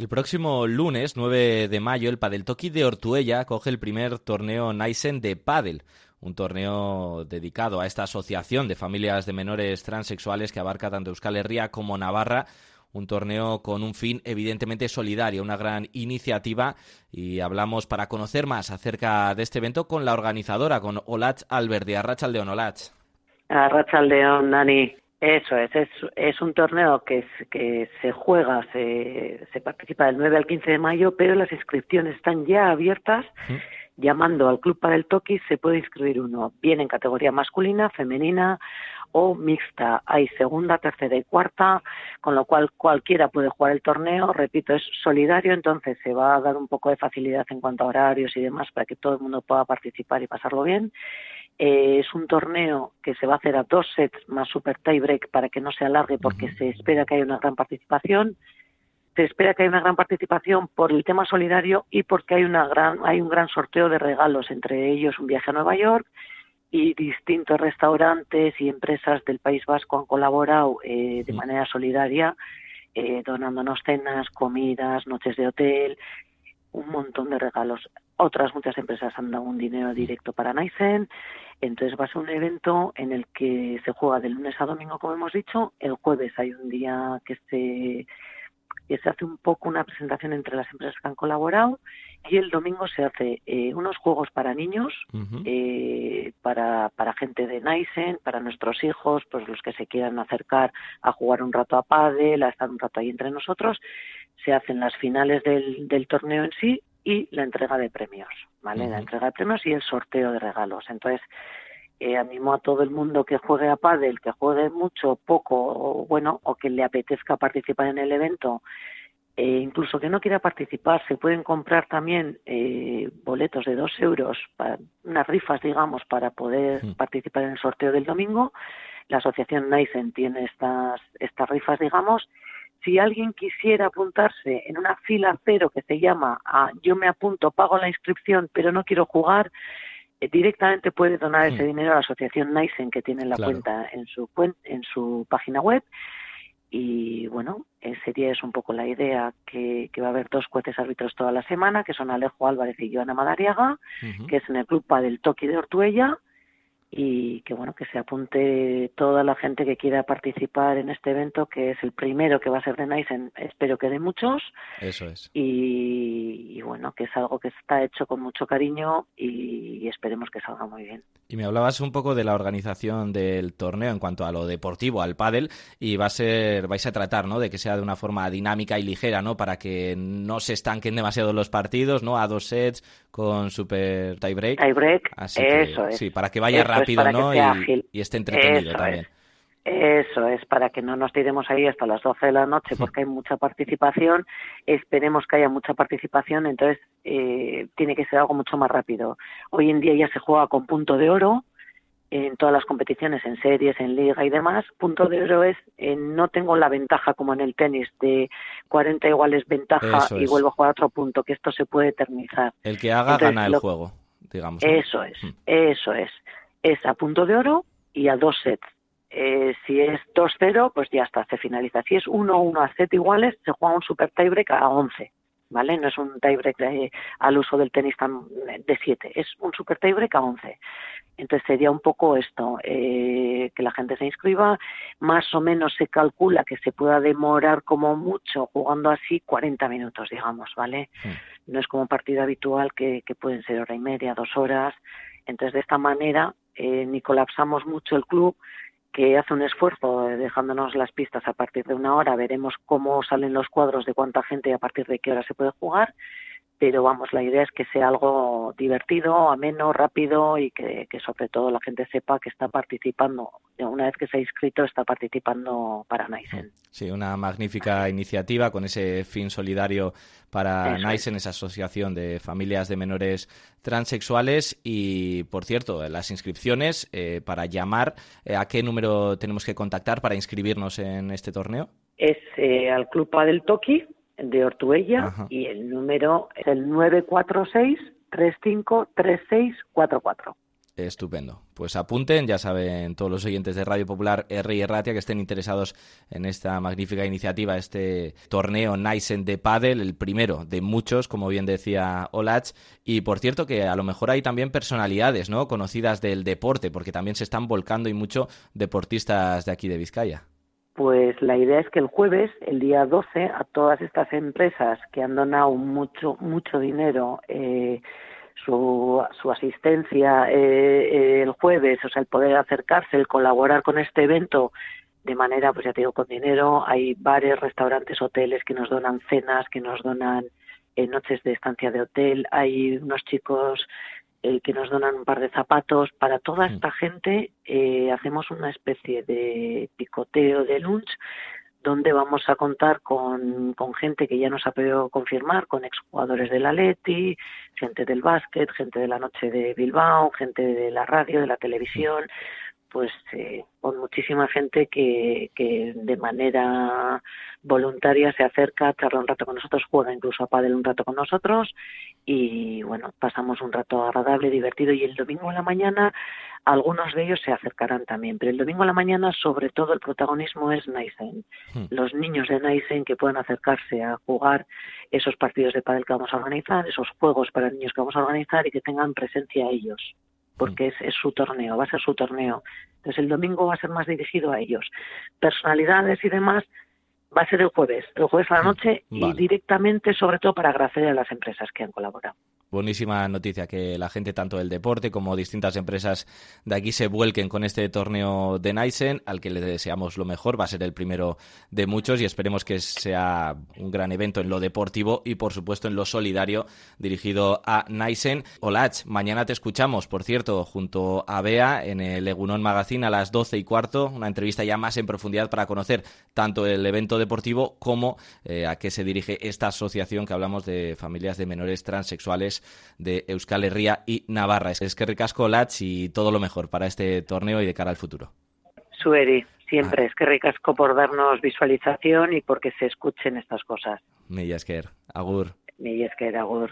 El próximo lunes, 9 de mayo, el Padeltoki de Ortuella coge el primer torneo Naisen de Padel, un torneo dedicado a esta asociación de familias de menores transexuales que abarca tanto Euskal Herria como Navarra un torneo con un fin evidentemente solidario, una gran iniciativa y hablamos para conocer más acerca de este evento con la organizadora, con Olach Alberdi, Arrachaldeón, Olach. Arrachaldeón, Dani. Eso es, es, es un torneo que, que se juega, se, se participa del 9 al 15 de mayo, pero las inscripciones están ya abiertas. Llamando al Club para el Toki se puede inscribir uno, bien en categoría masculina, femenina o mixta. Hay segunda, tercera y cuarta, con lo cual cualquiera puede jugar el torneo. Repito, es solidario, entonces se va a dar un poco de facilidad en cuanto a horarios y demás para que todo el mundo pueda participar y pasarlo bien. Eh, es un torneo que se va a hacer a dos sets más super tiebreak para que no se alargue porque se espera que haya una gran participación. Se espera que haya una gran participación por el tema solidario y porque hay, una gran, hay un gran sorteo de regalos, entre ellos un viaje a Nueva York y distintos restaurantes y empresas del País Vasco han colaborado eh, de manera solidaria, eh, donándonos cenas, comidas, noches de hotel, un montón de regalos. Otras muchas empresas han dado un dinero directo para Naisen entonces va a ser un evento en el que se juega de lunes a domingo, como hemos dicho. El jueves hay un día que se, que se hace un poco una presentación entre las empresas que han colaborado y el domingo se hace eh, unos juegos para niños, eh, para, para gente de Naisen, para nuestros hijos, pues los que se quieran acercar a jugar un rato a pádel, a estar un rato ahí entre nosotros. Se hacen las finales del, del torneo en sí y la entrega de premios, ¿vale? La entrega de premios y el sorteo de regalos. Entonces, eh, animo a todo el mundo que juegue a pádel, que juegue mucho, poco, o bueno, o que le apetezca participar en el evento, e incluso que no quiera participar, se pueden comprar también eh, boletos de dos euros, para, unas rifas, digamos, para poder participar en el sorteo del domingo. La asociación Naisen tiene estas, estas rifas, digamos, si alguien quisiera apuntarse en una fila cero que se llama a yo me apunto, pago la inscripción, pero no quiero jugar, eh, directamente puede donar ese hmm. dinero a la asociación Naisen que tiene la cuenta en su en su página web. Y bueno, ese día es un poco la idea que, que va a haber dos jueces árbitros toda la semana, que son Alejo Álvarez y Joana Madariaga, que es en el Club del Toki de Ortuella, y que bueno que se apunte toda la gente que quiera participar en este evento que es el primero que va a ser de Nice espero que de muchos. Eso es. Y, bueno que es algo que está hecho con mucho cariño y, esperemos que salga muy bien. Y me hablabas un poco de la organización del torneo en cuanto a lo deportivo al pádel y va a ser vais a tratar no de que sea de una forma dinámica y ligera no para que no se estanquen demasiado los partidos no a dos sets con super tiebreak. Tiebreak eso es. sí para que vaya rápido rápido, ¿no? Y, y, esté entretenido también. Eso es, para que no nos tiremos ahí hasta las 12 de la noche porque hay mucha participación. Esperemos que haya mucha participación, entonces eh, tiene que ser algo mucho más rápido. Hoy en día ya se juega con punto de oro en todas las competiciones, en series, en liga y demás. Punto de oro es, eh, no tengo la ventaja como en el tenis de 40 iguales ventaja y vuelvo a jugar otro punto, que esto se puede eternizar. El que haga gana el juego, digamos. Eso es, hmm. eso es es a punto de oro y a dos sets. Eh, si es 2-0, pues ya está, se finaliza. Si es 1-1 a set iguales, se juega un super tiebreak a 11, ¿vale? No es un tiebreak al uso del tenis de 7, es un super tiebreak a 11. Entonces sería un poco esto, eh, que la gente se inscriba, más o menos se calcula que se pueda demorar como mucho jugando así 40 minutos, digamos, ¿vale? No es como un partido habitual que, que pueden ser hora y media, dos horas. Entonces de esta manera eh, ni colapsamos mucho el club, que hace un esfuerzo dejándonos las pistas a partir de una hora. Veremos cómo salen los cuadros de cuánta gente y a partir de qué hora se puede jugar pero vamos, la idea es que sea algo divertido, ameno, rápido y que, sobre todo la gente sepa que está participando. Una vez que se ha inscrito, está participando para Naisen. Sí, una magnífica iniciativa con ese fin solidario para Naisen, esa asociación de familias de menores transexuales. Y, por cierto, las inscripciones, eh, para llamar, eh, ¿a qué número tenemos que contactar para inscribirnos en este torneo? Es eh, al Club Padel Toki, de Ortuella y el número es el 946 353644. Estupendo. Pues apunten, ya saben todos los oyentes de Radio Popular R y Erratia que estén interesados en esta magnífica iniciativa, este torneo Nysen de Padel, el primero de muchos, como bien decía Olach. Y por cierto que a lo mejor hay también personalidades, ¿no? Conocidas del deporte, porque también se están volcando y mucho deportistas de aquí de Vizcaya. Pues la idea es que el jueves, el día 12, a todas estas empresas que han donado mucho, mucho dinero, eh, su, su asistencia eh, el jueves, o sea, el poder acercarse, el colaborar con este evento de manera, pues ya te digo, con dinero. Hay bares, restaurantes, hoteles que nos donan cenas, que nos donan eh, noches de estancia de hotel. Hay unos chicos eh, que nos donan un par de zapatos. Para toda mm. esta gente eh, hacemos una especie de picoteo de lunch donde vamos a contar con, con, gente que ya nos ha podido confirmar, con exjugadores del Atleti, gente del básquet, gente de la noche de Bilbao, gente de la radio, de la televisión, pues eh, con muchísima gente que, que de manera voluntaria se acerca, charla un rato con nosotros, juega incluso a pádel un rato con nosotros y bueno, pasamos un rato agradable, divertido y el domingo en la mañana algunos de ellos se acercarán también, pero el domingo en la mañana sobre todo el protagonismo es Naisen. Hmm. Los niños de Naisen que puedan acercarse a jugar esos partidos de pádel que vamos a organizar, esos juegos para niños que vamos a organizar y que tengan presencia ellos porque es, es, su torneo, va a ser su torneo. Entonces el domingo va a ser más dirigido a ellos. Personalidades y demás va a ser el jueves, el jueves a la noche y directamente, sobre todo, para agradecer a las empresas que han colaborado buenísima noticia que la gente tanto del deporte como distintas empresas de aquí se vuelquen con este torneo de Naisen, al que le deseamos lo mejor, va a ser el primero de muchos y esperemos que sea un gran evento en lo deportivo y por supuesto en lo solidario dirigido a Naisen. Olach, mañana te escuchamos, por cierto, junto a Bea en el Egunon Magazine a las 12 y cuarto, una entrevista ya más en profundidad para conocer tanto el evento deportivo como eh, a qué se dirige esta asociación que hablamos de familias de menores transexuales de Euskal Herria y Navarra. Es que ricasco, Lach, y todo lo mejor para este torneo y de cara al futuro. Sueri, siempre. Ah. Es que ricasco por darnos visualización y porque se escuchen estas cosas. Millasker, agur. Millasker, agur.